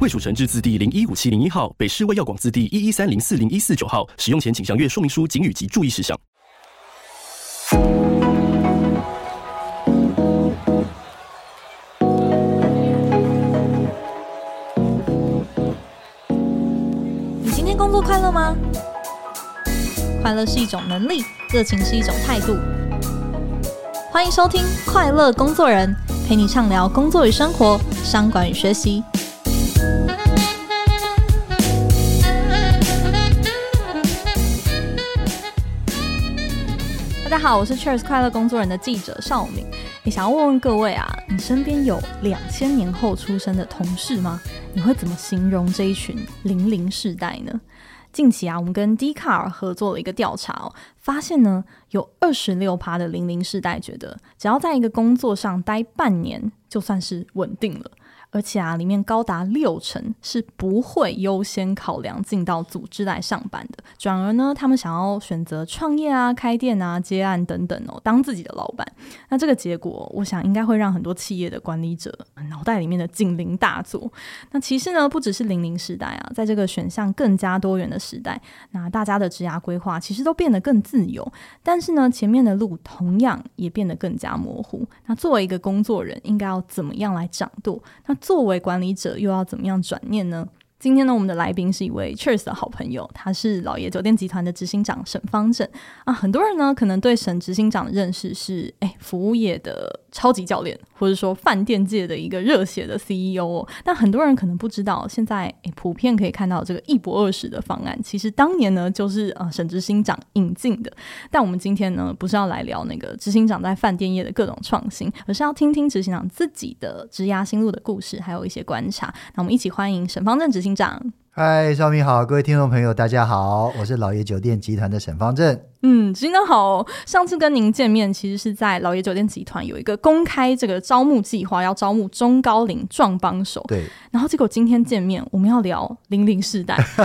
卫署成制字第零一五七零一号，北市卫药广字第一一三零四零一四九号。使用前请详阅说明书、警语及注意事项。你今天工作快乐吗？快乐是一种能力，热情是一种态度。欢迎收听《快乐工作人》，陪你畅聊工作与生活、商管与学习。大家好，我是 Cheers 快乐工作人的记者邵敏。你想要问问各位啊，你身边有两千年后出生的同事吗？你会怎么形容这一群零零世代呢？近期啊，我们跟 Dcard 合作了一个调查哦，发现呢，有二十六趴的零零世代觉得，只要在一个工作上待半年，就算是稳定了。而且啊，里面高达六成是不会优先考量进到组织来上班的，转而呢，他们想要选择创业啊、开店啊、接案等等哦，当自己的老板。那这个结果，我想应该会让很多企业的管理者脑袋里面的警铃大作。那其实呢，不只是零零时代啊，在这个选项更加多元的时代，那大家的职涯规划其实都变得更自由，但是呢，前面的路同样也变得更加模糊。那作为一个工作人，应该要怎么样来掌舵？那作为管理者，又要怎么样转念呢？今天呢，我们的来宾是一位 Cheers 的好朋友，他是老爷酒店集团的执行长沈方正啊。很多人呢，可能对沈执行长的认识是，哎，服务业的超级教练，或者说饭店界的一个热血的 CEO 哦。但很多人可能不知道，现在哎，普遍可以看到这个一博二十的方案，其实当年呢，就是呃沈执行长引进的。但我们今天呢，不是要来聊那个执行长在饭店业的各种创新，而是要听听执行长自己的职涯心路的故事，还有一些观察。那我们一起欢迎沈方正执行长。嗨，邵明好，各位听众朋友，大家好，我是老爷酒店集团的沈方正。嗯，执行长好。上次跟您见面，其实是在老爷酒店集团有一个公开这个招募计划，要招募中高龄壮帮手。对。然后结果今天见面，我们要聊零零世代，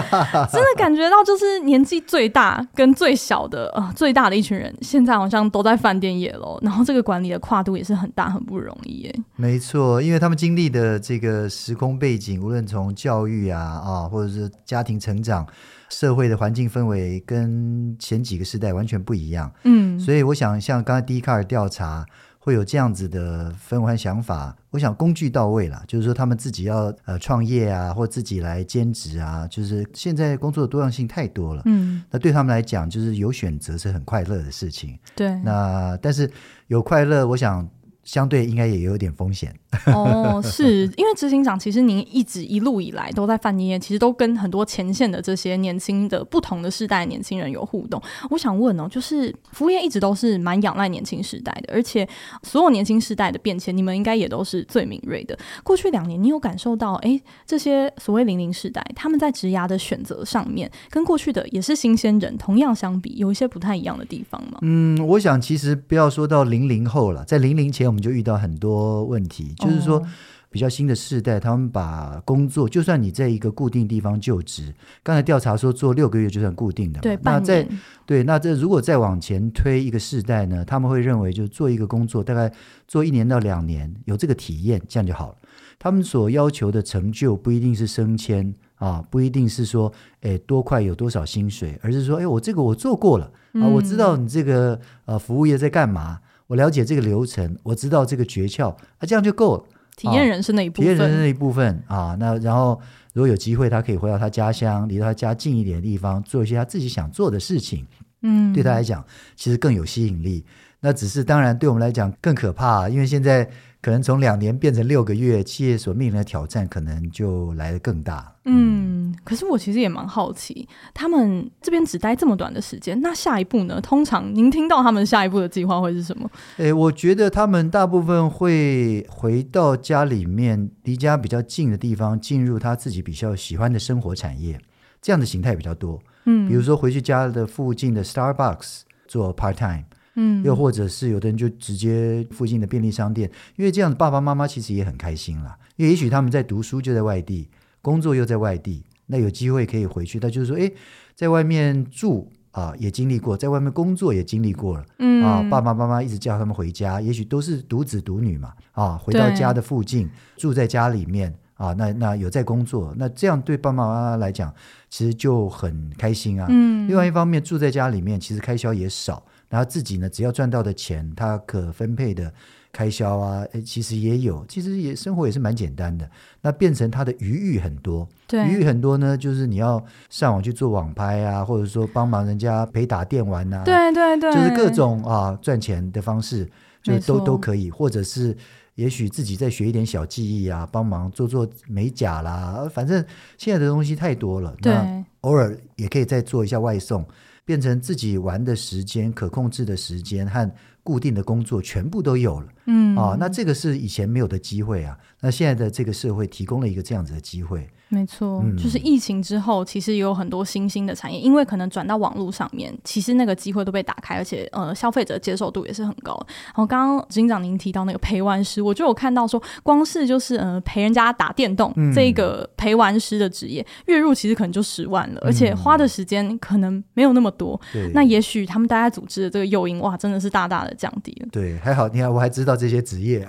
真的感觉到就是年纪最大跟最小的啊、呃，最大的一群人，现在好像都在饭店业喽。然后这个管理的跨度也是很大，很不容易耶。没错，因为他们经历的这个时空背景，无论从教育啊啊，或者是家庭成长。社会的环境氛围跟前几个时代完全不一样，嗯，所以我想像刚才 Dcard 调查会有这样子的氛围和想法，我想工具到位了，就是说他们自己要呃创业啊，或自己来兼职啊，就是现在工作的多样性太多了，嗯，那对他们来讲，就是有选择是很快乐的事情，对，那但是有快乐，我想。相对应该也有点风险 哦，是因为执行长，其实您一直一路以来都在饭店业，其实都跟很多前线的这些年轻的不同的世代的年轻人有互动。我想问哦，就是服务业一直都是蛮仰赖年轻时代的，而且所有年轻世代的变迁，你们应该也都是最敏锐的。过去两年，你有感受到哎，这些所谓零零世代，他们在职涯的选择上面，跟过去的也是新鲜人，同样相比，有一些不太一样的地方吗？嗯，我想其实不要说到零零后了，在零零前。我们就遇到很多问题，就是说比较新的世代，他们把工作，就算你在一个固定地方就职，刚才调查说做六个月就算固定的，对，那在对，那这如果再往前推一个世代呢，他们会认为就做一个工作，大概做一年到两年，有这个体验，这样就好了。他们所要求的成就不一定是升迁啊，不一定是说诶多快有多少薪水，而是说诶我这个我做过了啊，我知道你这个呃服务业在干嘛。我了解这个流程，我知道这个诀窍，啊，这样就够了。体验人生的一部分，体验人生的一部分啊。那然后，如果有机会，他可以回到他家乡，离他家近一点的地方，做一些他自己想做的事情。嗯，对他来讲，其实更有吸引力。那只是当然，对我们来讲更可怕，因为现在。可能从两年变成六个月，企业所面临的挑战可能就来得更大。嗯，可是我其实也蛮好奇，他们这边只待这么短的时间，那下一步呢？通常您听到他们下一步的计划会是什么？诶，我觉得他们大部分会回到家里面，离家比较近的地方，进入他自己比较喜欢的生活产业，这样的形态比较多。嗯，比如说回去家的附近的 Starbucks 做 part time，嗯，又或者是有的人就直接附近的便利商店，因为这样子爸爸妈妈其实也很开心啦，因为也许他们在读书就在外地，工作又在外地，那有机会可以回去，他就是说，哎，在外面住。啊，也经历过，在外面工作也经历过了，嗯，啊，爸爸妈妈一直叫他们回家，也许都是独子独女嘛，啊，回到家的附近，住在家里面，啊，那那有在工作，那这样对爸爸妈妈来讲，其实就很开心啊。嗯，另外一方面，住在家里面，其实开销也少，然后自己呢，只要赚到的钱，他可分配的。开销啊，诶，其实也有，其实也生活也是蛮简单的。那变成他的余裕很多，对，余裕很多呢，就是你要上网去做网拍啊，或者说帮忙人家陪打电玩呐、啊，对对对，就是各种啊赚钱的方式，就都都可以。或者是也许自己再学一点小技艺啊，帮忙做做美甲啦，反正现在的东西太多了。对，那偶尔也可以再做一下外送，变成自己玩的时间、可控制的时间和。固定的工作全部都有了，嗯，啊，那这个是以前没有的机会啊，那现在的这个社会提供了一个这样子的机会。没错，嗯、就是疫情之后，其实也有很多新兴的产业，因为可能转到网络上面，其实那个机会都被打开，而且呃，消费者接受度也是很高。然后刚刚执行长您提到那个陪玩师，我就有看到说，光是就是呃陪人家打电动、嗯、这个陪玩师的职业，月入其实可能就十万了，而且花的时间可能没有那么多。对、嗯，那也许他们大家组织的这个诱因，哇，真的是大大的降低了。对，还好，你看我还知道这些职业，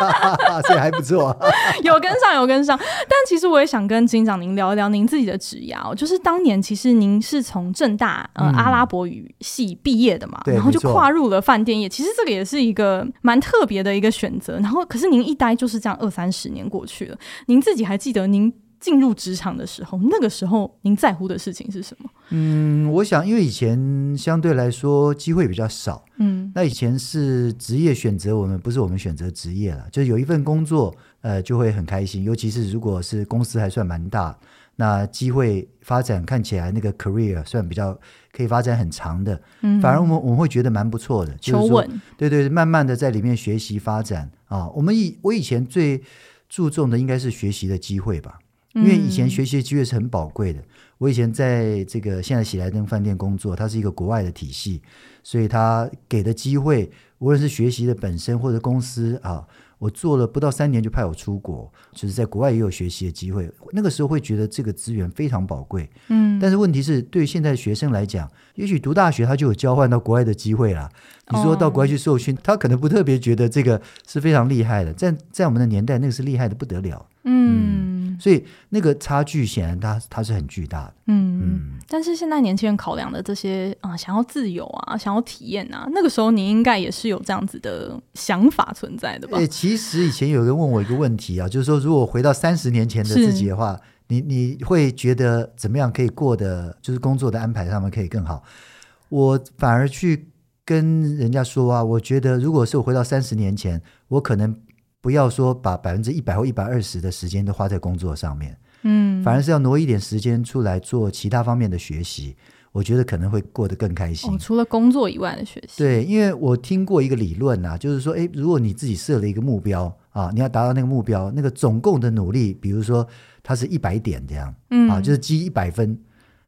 这还不错，有跟上，有跟上。但其实我也想跟执行长您聊一。聊您自己的职业哦，就是当年其实您是从正大呃、嗯、阿拉伯语系毕业的嘛，然后就跨入了饭店业。其实这个也是一个蛮特别的一个选择。然后可是您一待就是这样二三十年过去了，您自己还记得您进入职场的时候，那个时候您在乎的事情是什么？嗯，我想因为以前相对来说机会比较少，嗯，那以前是职业选择我们，不是我们选择职业了，就是有一份工作呃就会很开心，尤其是如果是公司还算蛮大。那机会发展看起来那个 career 算比较可以发展很长的，嗯，反而我们我们会觉得蛮不错的，求稳，对对，慢慢的在里面学习发展啊。我们以我以前最注重的应该是学习的机会吧，因为以前学习的机会是很宝贵的。我以前在这个现在喜来登饭店工作，它是一个国外的体系，所以它给的机会，无论是学习的本身或者公司啊。我做了不到三年就派我出国，就是在国外也有学习的机会。那个时候会觉得这个资源非常宝贵，嗯。但是问题是，对于现在的学生来讲，也许读大学他就有交换到国外的机会啦。你说到国外去受训，他可能不特别觉得这个是非常厉害的。在在我们的年代，那个是厉害的不得了，嗯。所以那个差距显然它它是很巨大的，嗯嗯。但是现在年轻人考量的这些啊，想要自由啊，想要体验啊，那个时候你应该也是有这样子的想法存在的吧？欸，其实以前有人问我一个问题啊，就是说如果回到三十年前的自己的话，你你会觉得怎么样可以过的，就是工作的安排上面可以更好？我反而去跟人家说啊，我觉得如果是我回到三十年前，我可能。不要说把百分之一百或一百二十的时间都花在工作上面，嗯，反而是要挪一点时间出来做其他方面的学习，我觉得可能会过得更开心。哦，除了工作以外的学习，对，因为我听过一个理论啊，就是说，诶，如果你自己设了一个目标啊，你要达到那个目标，那个总共的努力，比如说它是一百点这样，嗯，啊，就是积一百分，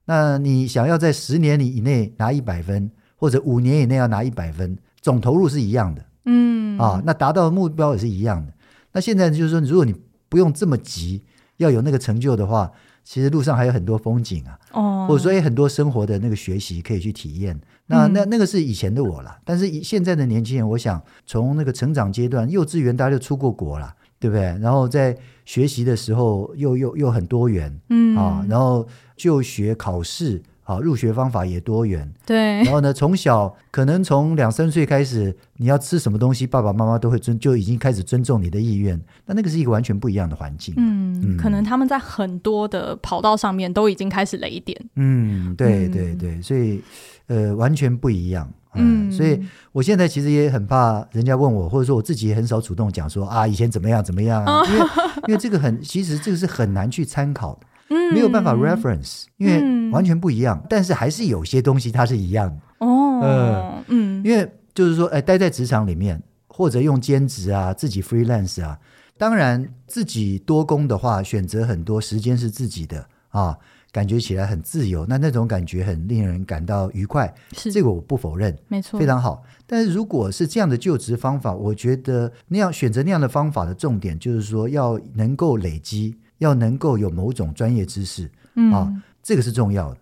那你想要在十年里以内拿一百分，或者五年以内要拿一百分，总投入是一样的。嗯啊，那达到的目标也是一样的。那现在就是说，如果你不用这么急，要有那个成就的话，其实路上还有很多风景啊，哦，或者说有很多生活的那个学习可以去体验。那那那个是以前的我了，但是以现在的年轻人，我想从那个成长阶段，幼稚园大家就出过国了，对不对？然后在学习的时候又又又很多元，嗯啊，然后就学考试。好，入学方法也多元。对，然后呢，从小可能从两三岁开始，你要吃什么东西，爸爸妈妈都会尊，就已经开始尊重你的意愿。那那个是一个完全不一样的环境。嗯，嗯，可能他们在很多的跑道上面都已经开始雷点。嗯，对对对，所以呃，完全不一样。嗯，所以我现在其实也很怕人家问我，或者说我自己也很少主动讲说啊，以前怎么样怎么样啊，因为因为这个很，其实这个是很难去参考的。嗯，没有办法 reference，因为完全不一样，嗯，但是还是有些东西它是一样。的哦。呃、嗯，因为就是说，哎，待在职场里面，或者用兼职啊，自己 freelance 啊，当然自己多工的话，选择很多时间是自己的啊，感觉起来很自由，那那种感觉很令人感到愉快，是。这个我不否认，没错，非常好。但是如果是这样的就职方法，我觉得那样选择那样的方法的重点就是说要能够累积，要能够有某种专业知识，嗯、啊，这个是重要的。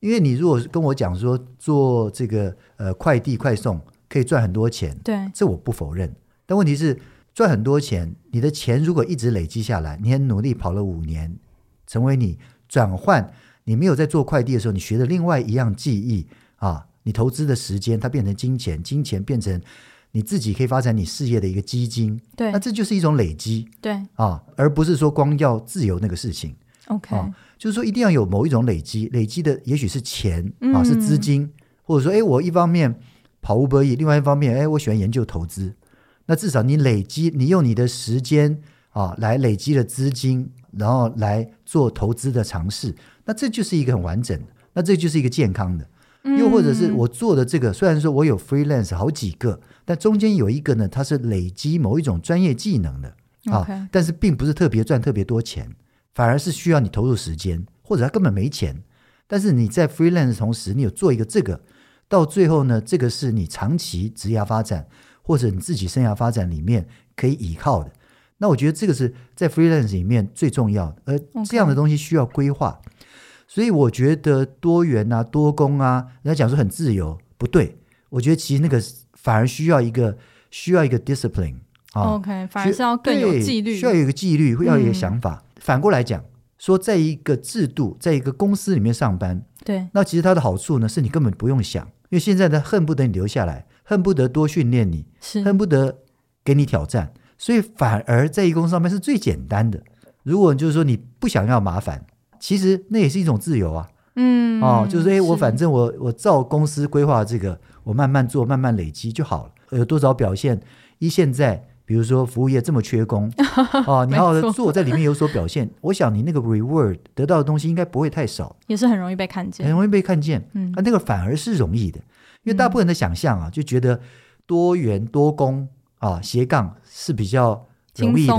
因为你如果跟我讲说做这个呃快递快送可以赚很多钱，对，这我不否认。但问题是赚很多钱，你的钱如果一直累积下来，你很努力跑了五年，成为你。转换，你没有在做快递的时候，你学的另外一样技艺啊，你投资的时间，它变成金钱，金钱变成你自己可以发展你事业的一个基金。对，那这就是一种累积。对啊，而不是说光要自由那个事情。OK，啊，就是说一定要有某一种累积，累积的也许是钱啊，是资金，嗯，或者说，哎，我一方面跑 Uber Eats，另外一方面，哎，我喜欢研究投资。那至少你累积，你用你的时间啊来累积了资金。然后来做投资的尝试，那这就是一个很完整的，那这就是一个健康的。又或者是我做的这个，虽然说我有 freelance 好几个，但中间有一个呢，它是累积某一种专业技能的啊.但是并不是特别赚特别多钱，反而是需要你投入时间，或者他根本没钱，但是你在 freelance 的同时，你有做一个这个，到最后呢，这个是你长期职业发展或者你自己生涯发展里面可以依靠的。那我觉得这个是在 freelance 里面最重要的，而这样的东西需要规划，Okay. 所以我觉得多元啊、多工啊，人家讲说很自由，不对，我觉得其实那个反而需要一个需要一个 discipline 啊，OK，反而是要更有纪律，需要有一个纪律，会要有一个想法。嗯、反过来讲，说在一个制度，在一个公司里面上班，对，那其实它的好处呢，是你根本不用想，因为现在呢，恨不得你留下来，恨不得多训练你，是恨不得给你挑战。所以反而在一公司上班是最简单的。如果就是说你不想要麻烦，其实那也是一种自由啊。嗯，哦，就是哎，我反正我我照公司规划这个，我慢慢做，慢慢累积就好了。有多少表现？一现在，比如说服务业这么缺工，哦，你好好的做，在里面有所表现，我想你那个 reward 得到的东西应该不会太少，也是很容易被看见，很容易被看见。嗯，啊，那个反而是容易的，因为大部分人的想象啊，就觉得多元多工。啊，斜杠是比较容易的，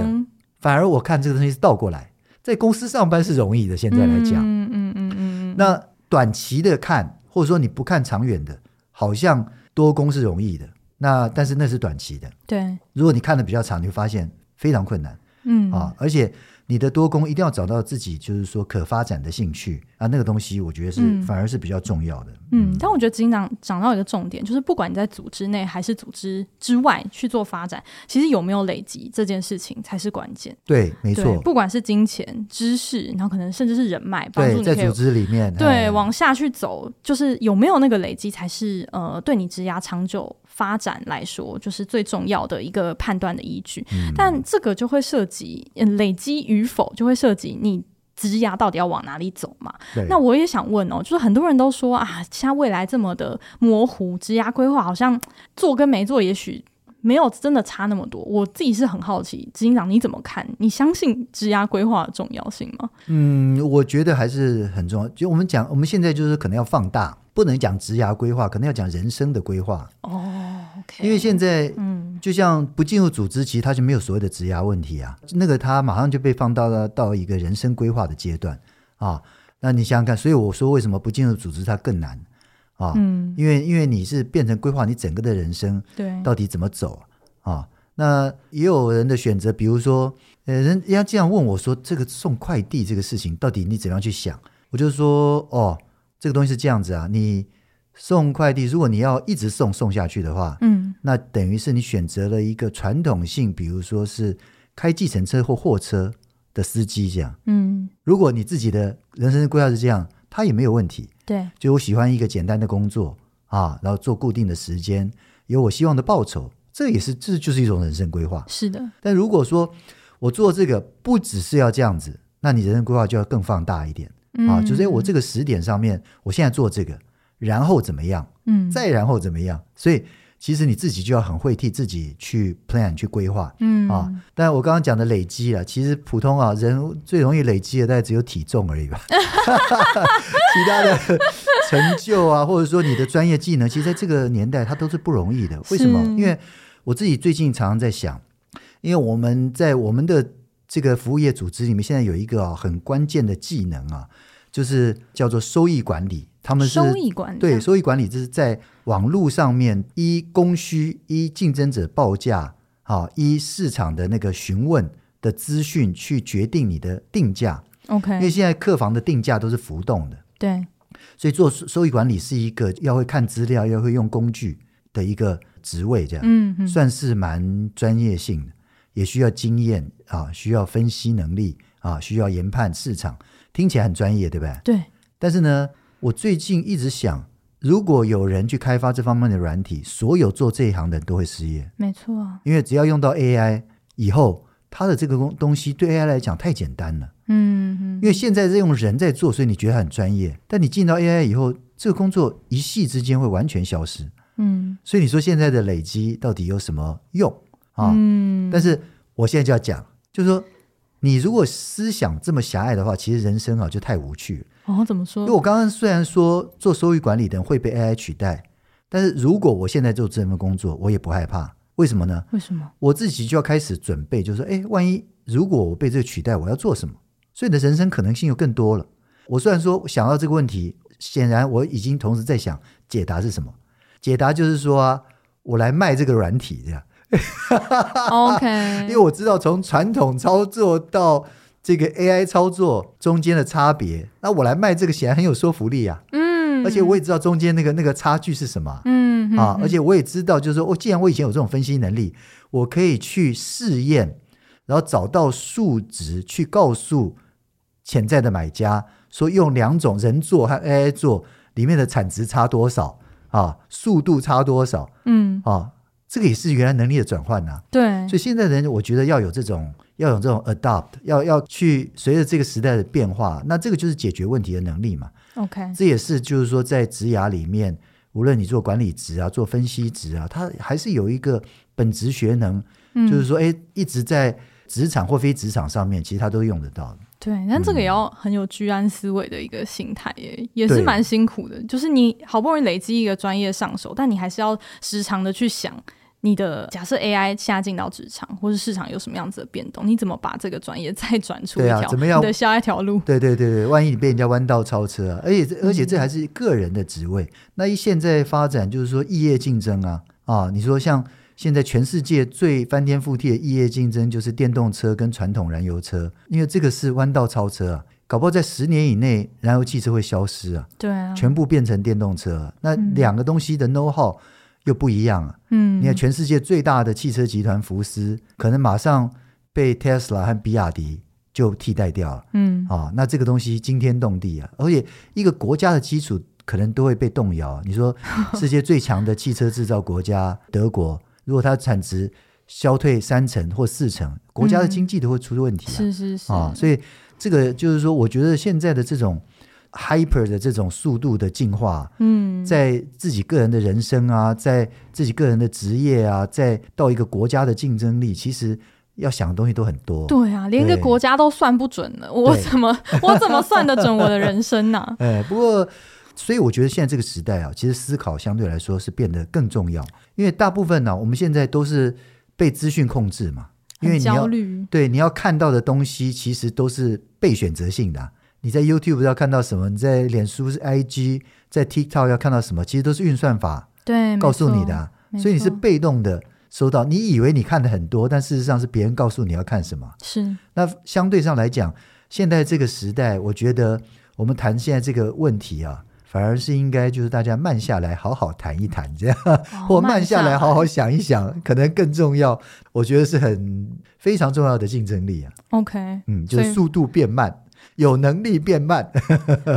反而我看这个东西是倒过来，在公司上班是容易的。现在来讲，嗯嗯嗯嗯，那短期的看，或者说你不看长远的，好像多工是容易的。那但是那是短期的，对。如果你看的比较长，你会发现非常困难。嗯啊，而且。你的多工一定要找到自己，就是说可发展的兴趣啊，那个东西我觉得是、嗯、反而是比较重要的。嗯，嗯但我觉得执行长讲到一个重点，就是不管你在组织内还是组织之外去做发展，其实有没有累积这件事情才是关键。对，没错。不管是金钱、知识，然后可能甚至是人脉，帮助你在组织里面对、哎、往下去走，就是有没有那个累积，才是呃对你职涯长久发展来说，就是最重要的一个判断的依据。嗯、但这个就会涉及累积与否，就会涉及你职涯到底要往哪里走嘛。那我也想问哦，就是很多人都说啊，现在未来这么的模糊，职涯规划好像做跟没做，也许没有真的差那么多。我自己是很好奇，执行长你怎么看？你相信职涯规划的重要性吗？嗯，我觉得还是很重要。就我们讲，我们现在就是可能要放大。不能讲职涯规划，可能要讲人生的规划哦。Okay, 因为现在，嗯，就像不进入组织，其实他就没有所谓的职涯问题啊。那个他马上就被放到了到一个人生规划的阶段啊。那你想想看，所以我说为什么不进入组织它更难啊？嗯，因为因为你是变成规划你整个的人生，对，到底怎么走啊？那也有人的选择，比如说，呃，人人家这样问我说，这个送快递这个事情，到底你怎样去想？我就说，哦。这个东西是这样子啊，你送快递，如果你要一直送送下去的话，嗯，那等于是你选择了一个传统性，比如说是开计程车或货车的司机这样，嗯，如果你自己的人生规划是这样，他也没有问题，对，就我喜欢一个简单的工作啊，然后做固定的时间，有我希望的报酬，这也是这就是一种人生规划，是的。但如果说我做这个不只是要这样子，那你人生规划就要更放大一点。啊，就是我这个时点上面，我现在做这个，然后怎么样？嗯，再然后怎么样？所以其实你自己就要很会替自己去 plan 去规划，嗯啊。但我刚刚讲的累积啊，其实普通啊人最容易累积的大概只有体重而已吧。其他的成就啊，或者说你的专业技能，其实在这个年代它都是不容易的。为什么？因为我自己最近常常在想，因为我们在我们的这个服务业组织里面，现在有一个啊很关键的技能啊。就是叫做收益管理。他们是收益管理，对，收益管理，这是在网络上面依供需、依竞争者报价，好，依市场的那个询问的资讯去决定你的定价。OK，因为现在客房的定价都是浮动的，对，所以做收益管理是一个要会看资料、要会用工具的一个职位，这样，嗯，嗯，算是蛮专业性的，也需要经验啊，需要分析能力啊，需要研判市场，听起来很专业，对不对？对，但是呢。我最近一直想，如果有人去开发这方面的软体，所有做这一行的人都会失业。没错啊，因为只要用到 AI 以后，它的这个东东西对 AI 来讲太简单了。嗯嗯。因为现在是用人在做，所以你觉得很专业。但你进到 AI 以后，这个工作一系之间会完全消失。嗯。所以你说现在的累积到底有什么用啊？嗯。但是我现在就要讲，就是说，你如果思想这么狭隘的话，其实人生啊就太无趣了。哦，怎么说？因为我刚刚虽然说做收益管理的人会被 AI 取代，但是如果我现在做这份工作，我也不害怕。为什么呢？为什么？我自己就要开始准备，就是说，哎，万一如果我被这个取代，我要做什么？所以你的人生可能性又更多了。我虽然说想到这个问题，显然我已经同时在想解答是什么。解答就是说啊，我来卖这个软体这样。OK，因为我知道从传统操作到这个 AI 操作中间的差别，那我来卖这个显然很有说服力啊。嗯，而且我也知道中间那个那个差距是什么。嗯啊，嗯，而且我也知道，就是说，我，哦，既然我以前有这种分析能力，我可以去试验，然后找到数值，去告诉潜在的买家，说用两种人做和 AI 做里面的产值差多少啊，速度差多少。嗯啊，这个也是原来能力的转换呐。对，所以现在的人，我觉得要有这种。要有这种 adopt，要要去随着这个时代的变化，那这个就是解决问题的能力嘛。OK，这也是就是说在职涯里面，无论你做管理职啊，做分析职啊，它还是有一个本职学能，嗯、就是说，哎，一直在职场或非职场上面，其实它都用得到的。对，但这个也要很有居安思危的一个心态耶，也是蛮辛苦的。就是你好不容易累积一个专业上手，但你还是要时常的去想。你的假设 AI 下进到职场，或是市场有什么样子的变动，你怎么把这个专业再转出一条？怎么样的下一条路？对对对对，万一你被人家弯道超车啊！而且而且这还是个人的职位。嗯、那一现在发展就是说异业竞争啊啊！你说像现在全世界最翻天覆地的异业竞争，就是电动车跟传统燃油车，因为这个是弯道超车啊，搞不好在十年以内燃油汽车会消失啊，对啊，全部变成电动车。那两个东西的 know how。又不一样啊！嗯，你看全世界最大的汽车集团福斯，可能马上被 Tesla 和比亚迪就替代掉了。嗯，啊，那这个东西惊天动地啊！而且一个国家的基础可能都会被动摇。你说 世界最强的汽车制造国家德国，如果它产值消退三成或四成，国家的经济都会出问题啊！是是是啊，所以这个就是说，我觉得现在的这种。Hyper 的这种速度的进化，嗯，在自己个人的人生啊，在自己个人的职业啊，在到一个国家的竞争力，其实要想的东西都很多。对啊，连一个国家都算不准了，我怎么 我怎么算得准我的人生呢？啊？哎，不过，所以我觉得现在这个时代啊，其实思考相对来说是变得更重要，因为大部分呢，啊，我们现在都是被资讯控制嘛，因为你要焦虑，对你要看到的东西，其实都是被选择性的。你在 YouTube 要看到什么？你在脸书是 IG，在 TikTok 要看到什么？其实都是运算法对告诉你的，啊，所以你是被动的收到。你以为你看的很多，但事实上是别人告诉你要看什么。是。那相对上来讲，现在这个时代，我觉得我们谈现在这个问题啊，反而是应该就是大家慢下来，好好谈一谈，这样，哦、或慢下来好好想一想，可能更重要。我觉得是很非常重要的竞争力啊。OK，嗯，就是速度变慢。有能力变慢、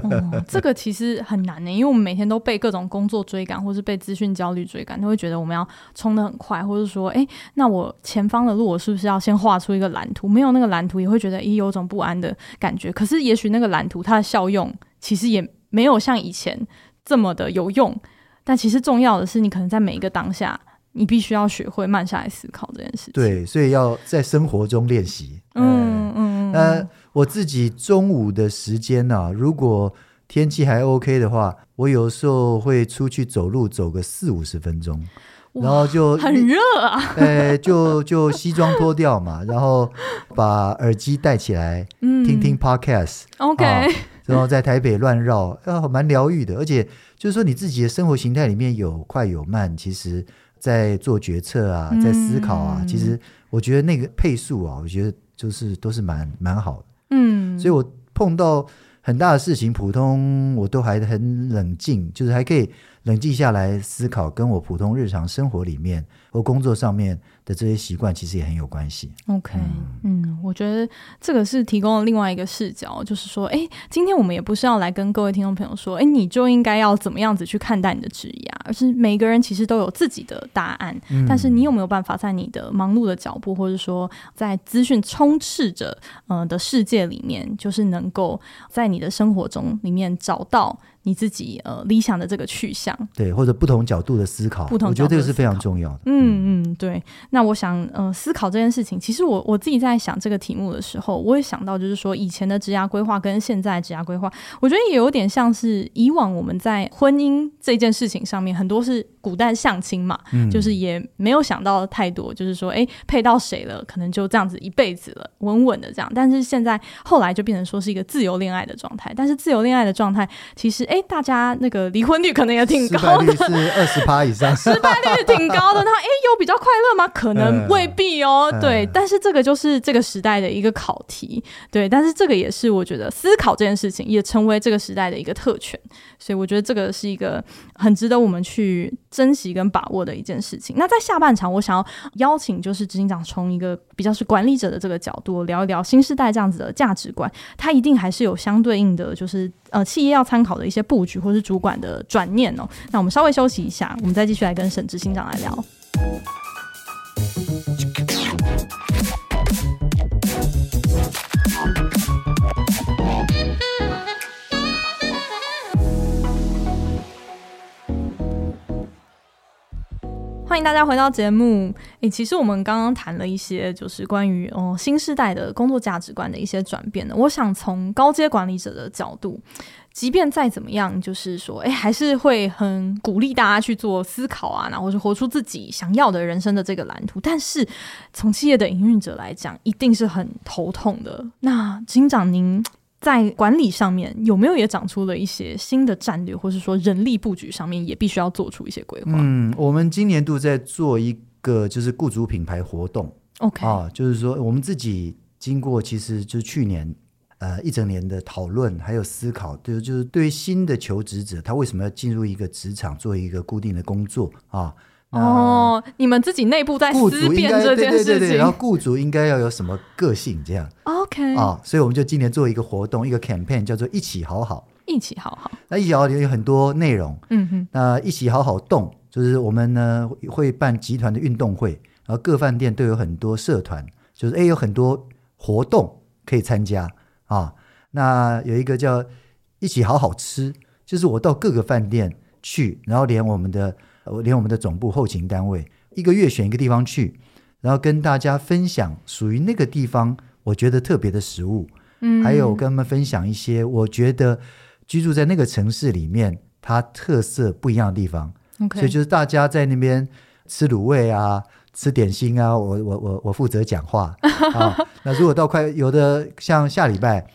哦，这个其实很难呢，因为我们每天都被各种工作追赶，或是被资讯焦虑追赶，都会觉得我们要冲得很快，或者说，哎，那我前方的路，我是不是要先画出一个蓝图？没有那个蓝图，也会觉得，咦，有种不安的感觉。可是，也许那个蓝图它的效用，其实也没有像以前这么的有用。但其实重要的是，你可能在每一个当下，你必须要学会慢下来思考这件事情。对，所以要在生活中练习。嗯嗯嗯。我自己中午的时间呢、啊，如果天气还 OK 的话，我有时候会出去走路，走个四五十分钟，然后就很热啊，呃，就就西装脱掉嘛，然后把耳机戴起来，嗯、听听 Podcast，OK，、啊、然后在台北乱绕，啊，蛮疗愈的。而且就是说，你自己的生活形态里面有快有慢，其实在做决策啊，在思考啊，嗯、其实我觉得那个配速啊，我觉得就是都是蛮蛮好的。嗯，所以我碰到很大的事情，普通我都还很冷静，就是还可以冷静下来思考，跟我普通日常生活里面或工作上面的这些习惯其实也很有关系。OK，嗯，嗯，我觉得这个是提供了另外一个视角，就是说，哎，今天我们也不是要来跟各位听众朋友说，哎，你就应该要怎么样子去看待你的职业，而是每个人其实都有自己的答案。嗯，但是你有没有办法在你的忙碌的脚步，或者说在资讯充斥着呃的世界里面，就是能够在你的生活中里面找到。你自己呃理想的这个去向，对，或者不同角度的思考，不同，我觉得这个是非常重要的。嗯嗯，对。那我想，呃，思考这件事情，其实我我自己在想这个题目的时候，我也想到，就是说以前的职涯规划跟现在职涯规划，我觉得也有点像是以往我们在婚姻这件事情上面，很多是古代相亲嘛，嗯，就是也没有想到太多，就是说，哎，配到谁了，可能就这样子一辈子了，稳稳的这样。但是现在后来就变成说是一个自由恋爱的状态，但是自由恋爱的状态其实。哎，大家那个离婚率可能也挺高的，是二十趴以上，失败率挺高的。那哎，有比较快乐吗？可能未必哦。嗯、对，但是这个就是这个时代的一个考题。对，但是这个也是我觉得思考这件事情也成为这个时代的一个特权。所以我觉得这个是一个很值得我们去珍惜跟把握的一件事情。那在下半场，我想要邀请就是执行长从一个比较是管理者的这个角度聊一聊新时代这样子的价值观，它一定还是有相对应的，就是呃企业要参考的一些布局或是主管的转念哦。那我们稍微休息一下，我们再继续来跟沈执行长来聊。欢迎大家回到节目。诶，其实我们刚刚谈了一些，就是关于哦新时代的工作价值观的一些转变呢。我想从高阶管理者的角度，即便再怎么样，就是说，诶，还是会很鼓励大家去做思考啊，然后是活出自己想要的人生的这个蓝图。但是从企业的营运者来讲，一定是很头痛的。那金长您，在管理上面有没有也长出了一些新的战略，或是说人力布局上面也必须要做出一些规划？嗯，我们今年度在做一个就是雇主品牌活动，OK 啊，就是说我们自己经过其实就是去年呃一整年的讨论还有思考，就就是对于新的求职者，他为什么要进入一个职场做一个固定的工作啊？哦，你们自己内部在思辨这件事情，对对对，然后雇主应该要有什么个性这样？OK 啊，所以我们就今年做一个活动，一个 campaign 叫做“一起好好”，一起好好。那一起好好里有很多内容，嗯哼。那一起好好动，就是我们呢会办集团的运动会，然后各饭店都有很多社团，就是诶有很多活动可以参加啊。那有一个叫“一起好好吃”，就是我到各个饭店去，然后连我们的。连我们的总部后勤单位一个月选一个地方去，然后跟大家分享属于那个地方我觉得特别的食物，嗯，还有跟他们分享一些我觉得居住在那个城市里面它特色不一样的地方。Okay. 所以就是大家在那边吃卤味啊，吃点心啊，我我我我负责讲话 啊。那如果到快有的像下礼拜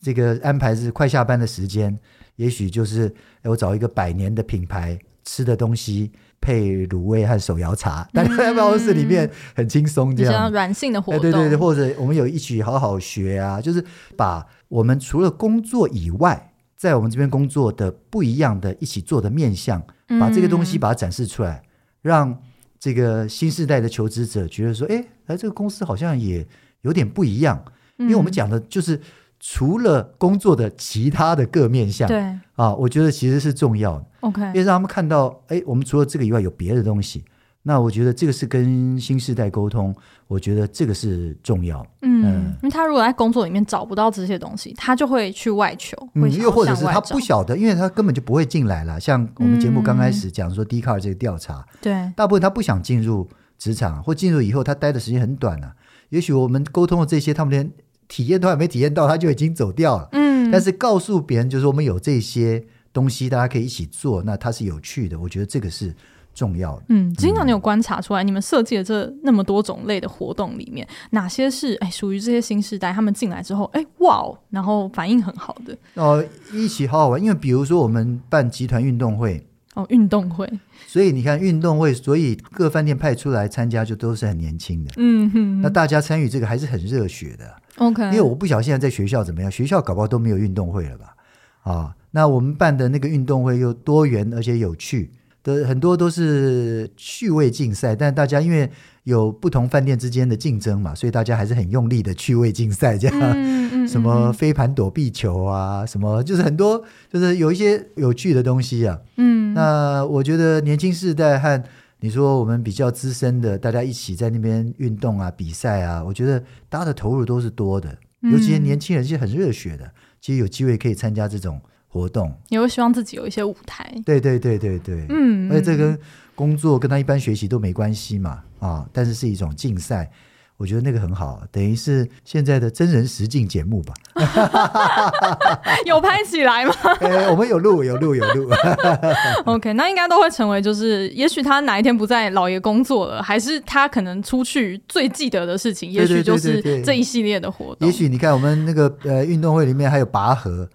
这个安排是快下班的时间，也许就是我找一个百年的品牌。吃的东西配卤味和手摇茶，但是在办公室里面很轻松，这样。软性的活动，对对对，或者我们有一起好好学啊，就是把我们除了工作以外，在我们这边工作的不一样的一起做的面向，把这个东西把它展示出来，让这个新世代的求职者觉得说，哎，哎，这个公司好像也有点不一样，因为我们讲的就是。除了工作的其他的各面向，对啊，我觉得其实是重要的。OK，因为让他们看到，哎，我们除了这个以外有别的东西。那我觉得这个是跟新世代沟通，我觉得这个是重要。嗯，嗯，因为他如果在工作里面找不到这些东西，他就会去外求，嗯又或者是他不晓得，因为他根本就不会进来了。像我们节目刚开始讲说 Dcard 这个调查，对、嗯，大部分他不想进入职场，或进入以后他待的时间很短了、啊。也许我们沟通的这些，他们连。体验都还没体验到，他就已经走掉了。嗯，但是告诉别人，就是我们有这些东西，大家可以一起做，那它是有趣的。我觉得这个是重要的。嗯，经常你有观察出来，嗯、你们设计的这那么多种类的活动里面，哪些是哎属于这些新时代他们进来之后，哎哇哦，然后反应很好的哦，一起好好玩。因为比如说我们办集团运动会哦，运动会，所以你看运动会，所以各饭店派出来参加就都是很年轻的。嗯哼，那大家参与这个还是很热血的。OK，因为我不晓得现在在学校怎么样，学校搞不好都没有运动会了吧？啊，那我们办的那个运动会又多元而且有趣的，很多都是趣味竞赛，但大家因为有不同饭店之间的竞争嘛，所以大家还是很用力的趣味竞赛，这样，嗯嗯嗯、什么飞盘躲避球啊，什么就是很多就是有一些有趣的东西啊。嗯，那我觉得年轻世代和你说我们比较资深的，大家一起在那边运动啊、比赛啊，我觉得大家的投入都是多的，尤其年轻人是很热血的。其实有机会可以参加这种活动，也会希望自己有一些舞台。对对对对对，嗯，而且这跟工作跟他一般学习都没关系嘛，啊，但是是一种竞赛。我觉得那个很好，等于是现在的真人实境节目吧。有拍起来吗？欸、我们有录，有录，有录。OK，那应该都会成为，就是也许他哪一天不在老爷工作了，还是他可能出去最记得的事情，也许就是这一系列的活动。也许你看我们那个呃运动会里面还有拔河，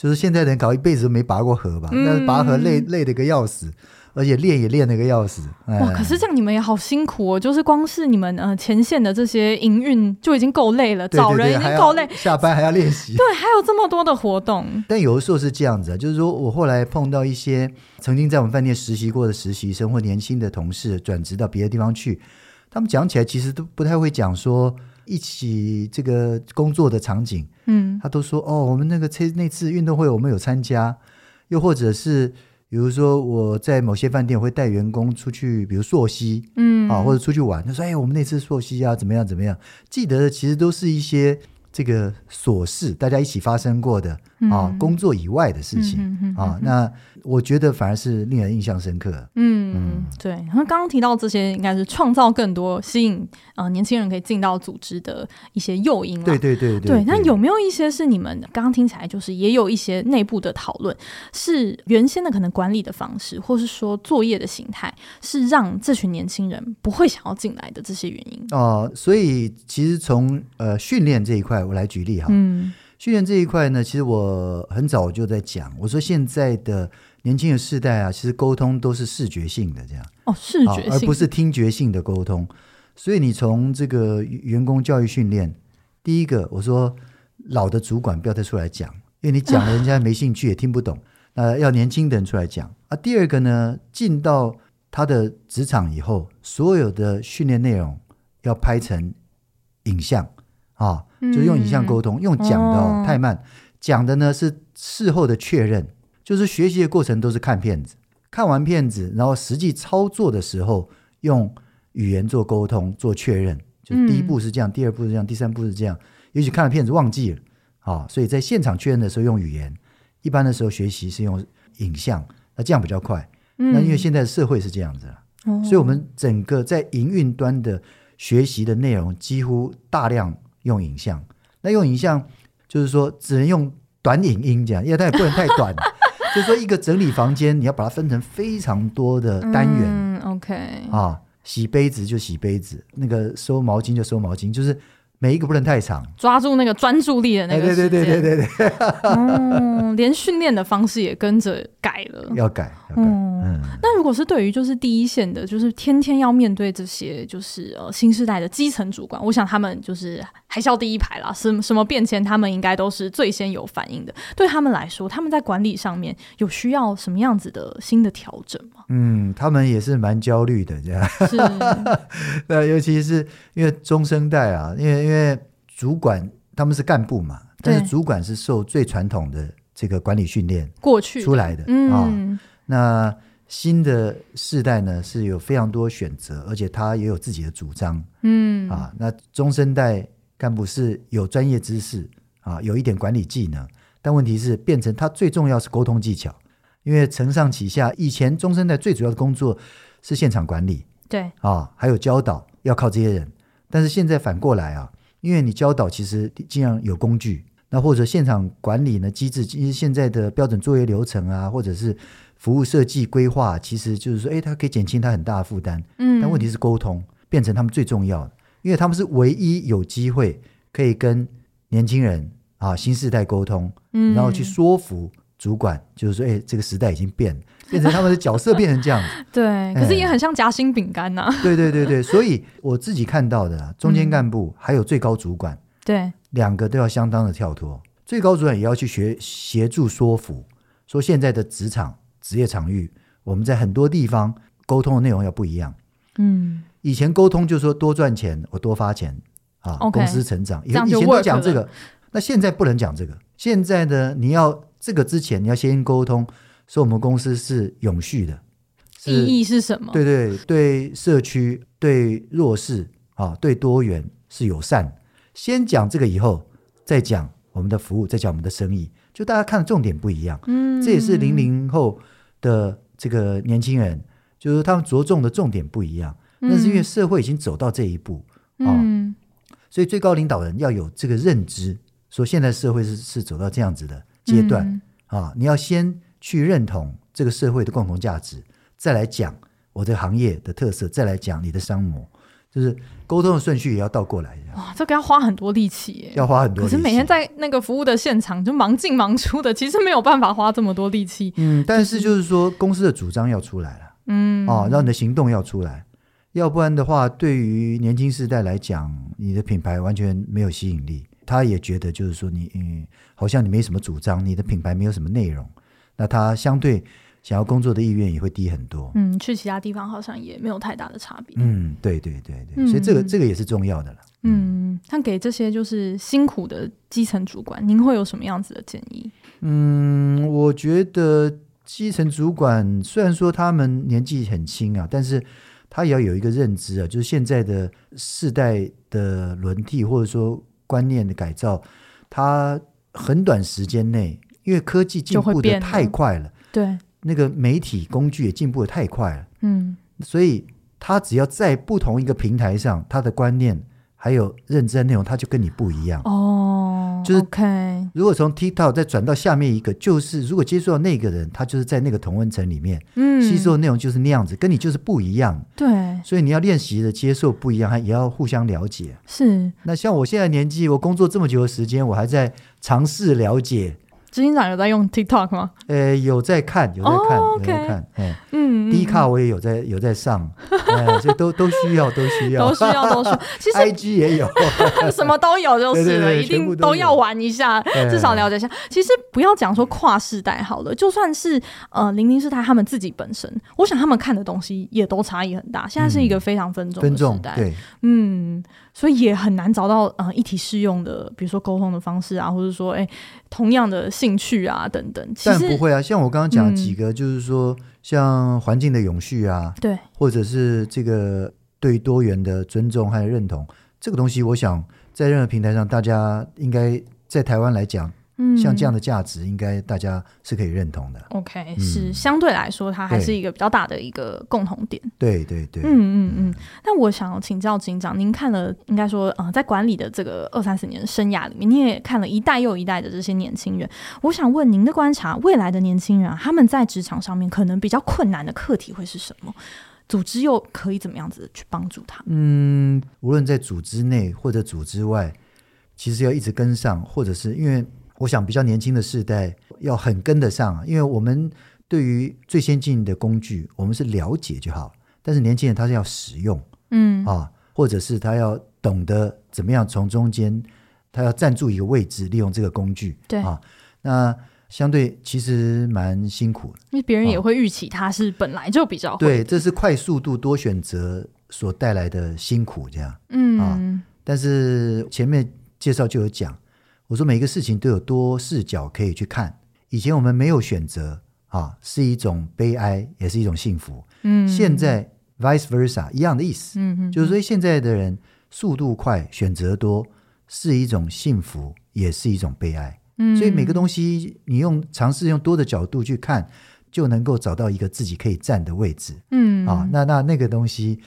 就是现在人搞一辈子都没拔过河吧？那、嗯、拔河累累的个要死。而且练也练的个要死哇！可是这样你们也好辛苦哦，就是光是你们呃前线的这些营运就已经够累了，找人已经够累，下班还要练习，对，还有这么多的活动。但有的时候是这样子啊，就是说我后来碰到一些曾经在我们饭店实习过的实习生或年轻的同事转职到别的地方去，他们讲起来其实都不太会讲说一起这个工作的场景，嗯，他都说哦，我们那个车那次运动会我们有参加，又或者是。比如说我在某些饭店会带员工出去，比如溯溪，嗯，啊，或者出去玩。他说：“哎，我们那次溯溪啊，怎么样怎么样？”记得的其实都是一些这个琐事，大家一起发生过的。啊，工作以外的事情、啊，那我觉得反而是令人印象深刻。嗯嗯，对。然后刚刚提到这些，应该是创造更多吸引啊、呃、年轻人可以进到组织的一些诱因。对对对对，对。那有没有一些是你们刚刚听起来就是也有一些内部的讨论，是原先的可能管理的方式，或是说作业的形态，是让这群年轻人不会想要进来的这些原因？哦、呃，所以其实从呃训练这一块，我来举例哈。嗯。训练这一块呢，其实我很早就在讲，我说现在的年轻的世代啊，其实沟通都是视觉性的这样哦，视觉性，而不是听觉性的沟通。所以你从这个员工教育训练，第一个我说老的主管不要再出来讲，因为你讲了人家没兴趣也听不懂，呃，要年轻的人出来讲啊。第二个呢，进到他的职场以后，所有的训练内容要拍成影像啊。就用影像沟通，用讲的、哦、太慢，讲的呢是事后的确认，就是学习的过程都是看片子，看完片子，然后实际操作的时候用语言做沟通做确认，就第一步是这样，第二步是这样，第三步是这样。也许看了片子忘记了，啊，所以在现场确认的时候用语言，一般的时候学习是用影像，那这样比较快。那因为现在的社会是这样子，所以我们整个在营运端的学习的内容几乎大量。用影像，那用影像就是说只能用短影音这样，因为它也不能太短。就是说一个整理房间，你要把它分成非常多的单元。嗯，OK。啊，洗杯子就洗杯子，那个收毛巾就收毛巾，就是。每一个不能太长，抓住那个专注力的那个。对对对对对对。嗯，连训练的方式也跟着改了。要改，要改。嗯。那如果是对于就是第一线的，就是天天要面对这些就是呃新时代的基层主管，我想他们就是还是要第一排啦。什什么变迁，他们应该都是最先有反应的。对他们来说，他们在管理上面有需要什么样子的新的调整吗？嗯，他们也是蛮焦虑的，这样。是。那，尤其是因为中生代啊，因为。因为主管他们是干部嘛，但是主管是受最传统的这个管理训练过去出来的啊、嗯哦。那新的世代呢，是有非常多选择，而且他也有自己的主张。嗯啊，那中生代干部是有专业知识啊，有一点管理技能，但问题是变成他最重要是沟通技巧，因为承上启下，以前中生代最主要的工作是现场管理，对啊，还有教导要靠这些人，但是现在反过来啊。因为你教导其实尽量有工具，那或者现场管理呢机制，其实现在的标准作业流程啊，或者是服务设计规划，其实就是说，哎，它可以减轻他很大的负担。嗯，但问题是沟通变成他们最重要的，因为他们是唯一有机会可以跟年轻人啊新世代沟通，嗯，然后去说服主管，就是说，哎，这个时代已经变了，变成他们的角色变成这样子。对，可是也很像夹心饼干呐、啊。对对对对，所以我自己看到的中间干部还有最高主管。对，两个都要相当的跳脱，最高主管也要去学协助说服，说现在的职场职业场域，我们在很多地方沟通的内容要不一样。嗯，以前沟通就是说多赚钱，我多发钱啊，okay, 公司成长。以前都讲这个，那现在不能讲这个。现在呢，你要这个之前你要先沟通，说我们公司是永续的，意义是什么？对对对，社区对弱势啊，对多元是友善。先讲这个，以后再讲我们的服务，再讲我们的生意，就大家看的重点不一样。嗯，这也是零零后的这个年轻人，就是他们着重的重点不一样。那是因为社会已经走到这一步啊，嗯，所以最高领导人要有这个认知，说现在社会是是走到这样子的阶段啊，你要先去认同这个社会的共同价值，再来讲我这个行业的特色，再来讲你的商模。就是沟通的顺序也要倒过来，哇，这个要花很多力气耶，要花很多力气。可是每天在那个服务的现场就忙进忙出的，其实没有办法花这么多力气。嗯，但是就是说公司的主张要出来了，嗯，哦，让你的行动要出来，要不然的话，对于年轻世代来讲，你的品牌完全没有吸引力。他也觉得就是说你，嗯，好像你没什么主张，你的品牌没有什么内容，那他相对。想要工作的意愿也会低很多。嗯，去其他地方好像也没有太大的差别。嗯，对对对对，所以这个、嗯、这个也是重要的了。嗯，他给这些就是辛苦的基层主管，您会有什么样子的建议？嗯，我觉得基层主管虽然说他们年纪很轻啊，但是他也要有一个认知啊，就是现在的世代的轮替或者说观念的改造，他很短时间内，因为科技进步的太快了。那个媒体工具也进步的太快了，嗯，所以他只要在不同一个平台上，他的观念还有认知的内容，他就跟你不一样哦。就是如果从 TikTok 再转到下面一个，就是如果接触到那个人，他就是在那个同温层里面，嗯，吸收的内容就是那样子，跟你就是不一样，对。所以你要练习的接受不一样，还也要互相了解。是。那像我现在年纪，我工作这么久的时间，我还在尝试了解。执行长有在用 TikTok 吗？呃，有在看，有在看，oh, 有在看。哎，嗯，Dcard 我也有在有在上，哎，所以都都需要，都需要，都需要，都需要。其实 IG 也有，什么都有就是了，一定都要玩一下，至少了解一下。其实不要讲说跨世代好了，就算是呃零零世代他们自己本身，我想他们看的东西也都差异很大。现在是一个非常分众的时代，对，嗯。所以也很难找到呃一体适用的，比如说沟通的方式啊，或者说哎同样的兴趣啊等等。但不会啊，像我刚刚讲几个，就是说、嗯、像环境的永续啊，对，或者是这个对多元的尊重还有认同，这个东西，我想在任何平台上，大家应该在台湾来讲。像这样的价值，应该大家是可以认同的。OK，、嗯、是相对来说，它还是一个比较大的一个共同点。对对对，嗯嗯嗯。那我想要请教警长，您看了应该说，呃，在管理的这个二三十年生涯里面，你也看了一代又一代的这些年轻人。我想问您的观察，未来的年轻人他们在职场上面可能比较困难的课题会是什么？组织又可以怎么样子去帮助他？嗯，无论在组织内或者组织外，其实要一直跟上，或者是因为。我想比较年轻的世代要很跟得上，因为我们对于最先进的工具，我们是了解就好。但是年轻人他是要使用，嗯啊，或者是他要懂得怎么样从中间，他要站住一个位置，利用这个工具，对啊，那相对其实蛮辛苦的，因为别人也会预期他是本来就比较会，对，这是快速度多选择所带来的辛苦，这样，嗯啊，但是前面介绍就有讲。我说每一个事情都有多视角可以去看。以前我们没有选择啊，是一种悲哀，也是一种幸福。嗯，现在 vice versa 一样的意思。嗯嗯，就是说现在的人速度快，选择多，是一种幸福，也是一种悲哀。嗯，所以每个东西你用尝试用多的角度去看，就能够找到一个自己可以站的位置。嗯，啊，那那那个东西。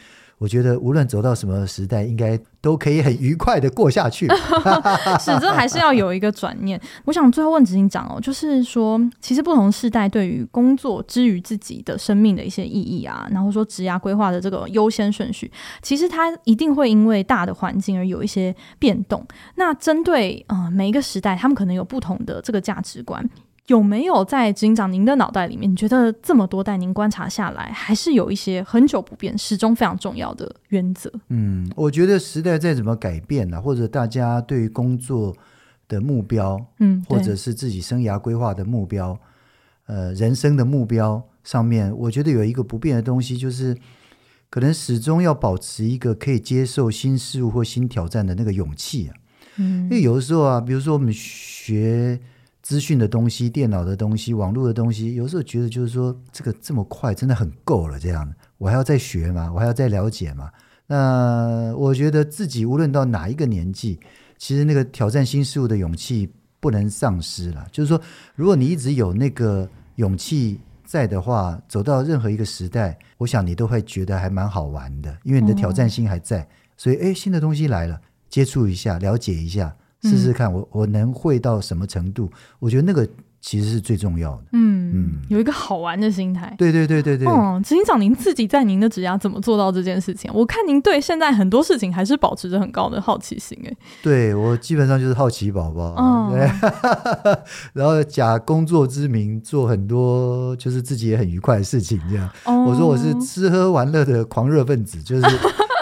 我觉得无论走到什么时代，应该都可以很愉快的过下去。始终还是要有一个转念。我想最后问执行长哦，就是说，其实不同世代对于工作之于自己的生命的一些意义啊，然后说职涯规划的这个优先顺序，其实它一定会因为大的环境而有一些变动。那针对呃每一个时代，他们可能有不同的这个价值观。有没有在执行长您的脑袋里面，你觉得这么多代您观察下来，还是有一些很久不变、始终非常重要的原则？嗯，我觉得时代再怎么改变呢、啊，或者大家对于工作的目标，嗯，或者是自己生涯规划的目标，呃，人生的目标上面，我觉得有一个不变的东西，就是可能始终要保持一个可以接受新事物或新挑战的那个勇气啊。嗯，因为有的时候啊，比如说我们学。资讯的东西、电脑的东西、网络的东西，有时候觉得就是说，这个这么快，真的很够了。这样，我还要再学吗？我还要再了解吗？那我觉得自己无论到哪一个年纪，其实那个挑战新事物的勇气不能丧失了。就是说，如果你一直有那个勇气在的话，走到任何一个时代，我想你都会觉得还蛮好玩的，因为你的挑战心还在。嗯、所以，哎，新的东西来了，接触一下，了解一下。试试看我，我我能会到什么程度？我觉得那个其实是最重要的。嗯嗯，有一个好玩的心态。对对对对对。哦，执行长，您自己在您的职涯怎么做到这件事情？我看您对现在很多事情还是保持着很高的好奇心。哎，对我基本上就是好奇宝宝。嗯。对 然后假工作之名做很多就是自己也很愉快的事情，这样。哦。我说我是吃喝玩乐的狂热分子，就是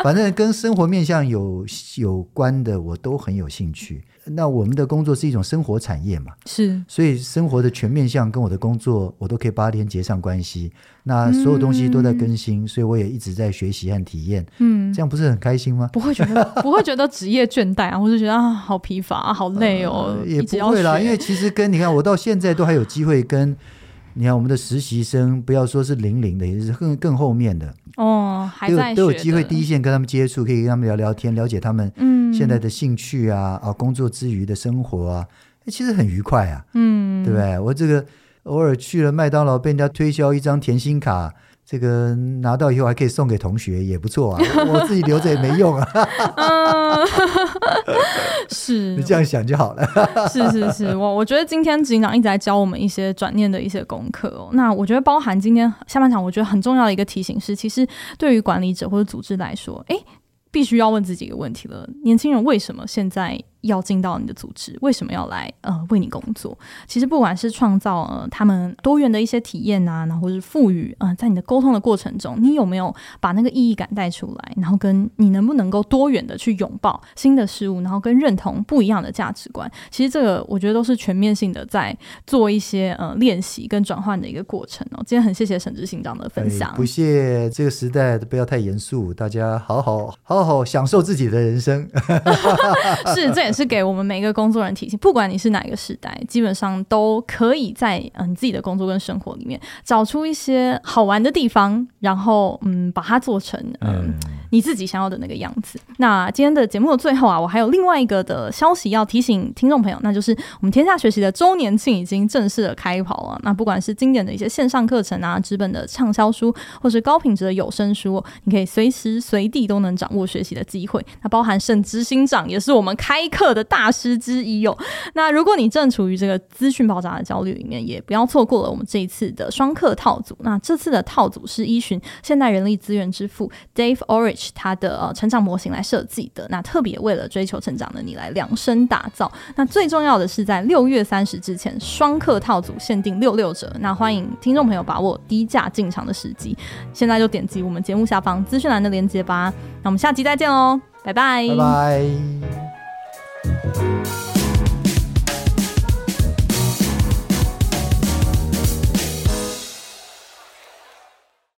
反正跟生活面向有有关的，我都很有兴趣。那我们的工作是一种生活产业嘛？是，所以生活的全面向跟我的工作，我都可以把它连接上关系。那所有东西都在更新，嗯、所以我也一直在学习和体验。嗯，这样不是很开心吗？不会觉得 不会觉得职业倦怠啊，或者觉得啊好疲乏啊，好累哦。呃、也不会啦，因为其实跟你看，我到现在都还有机会跟。你看我们的实习生，不要说是零零的，也是更更后面的哦，还在都有机会第一线跟他们接触，可以跟他们聊聊天，了解他们嗯现在的兴趣啊、嗯、啊工作之余的生活啊，其实很愉快啊，嗯，对不对？我这个偶尔去了麦当劳，被人家推销一张甜心卡。这个拿到以后还可以送给同学，也不错啊。我自己留着也没用啊。嗯，是 你这样想就好了。是是是，我我觉得今天执行长一直在教我们一些转念的一些功课哦。那我觉得包含今天下半场，我觉得很重要的一个提醒是，其实对于管理者或者组织来说，哎，必须要问自己一个问题了：年轻人为什么现在？要进到你的组织，为什么要来呃为你工作？其实不管是创造呃他们多元的一些体验啊，然后或是赋予呃在你的沟通的过程中，你有没有把那个意义感带出来？然后跟你能不能够多元的去拥抱新的事物，然后跟认同不一样的价值观？其实这个我觉得都是全面性的在做一些呃练习跟转换的一个过程哦。今天很谢谢沈志行长的分享，哎、不谢这个时代不要太严肃，大家好好好好享受自己的人生。是这。是给我们每一个工作人提醒，不管你是哪一个时代，基本上都可以在嗯自己的工作跟生活里面找出一些好玩的地方，然后嗯把它做成嗯。你自己想要的那个样子。那今天的节目的最后啊，我还有另外一个的消息要提醒听众朋友，那就是我们天下学习的周年庆已经正式的开跑了。那不管是经典的一些线上课程啊，纸本的畅销书，或是高品质的有声书，你可以随时随地都能掌握学习的机会。那包含沈执行长也是我们开课。的大师之一、哦。那如果你正处于这个资讯爆炸的焦虑里面，也不要错过了我们这一次的双课套组。那这次的套组是依循现代人力资源之父 Dave Orange 它的呃成长模型来设计的。那特别为了追求成长的你来量身打造。那最重要的是在六月三十之前，双课套组限定六六折。那欢迎听众朋友把握低价进场的时机，现在就点击我们节目下方资讯栏的链接吧。那我们下期再见喽，拜拜。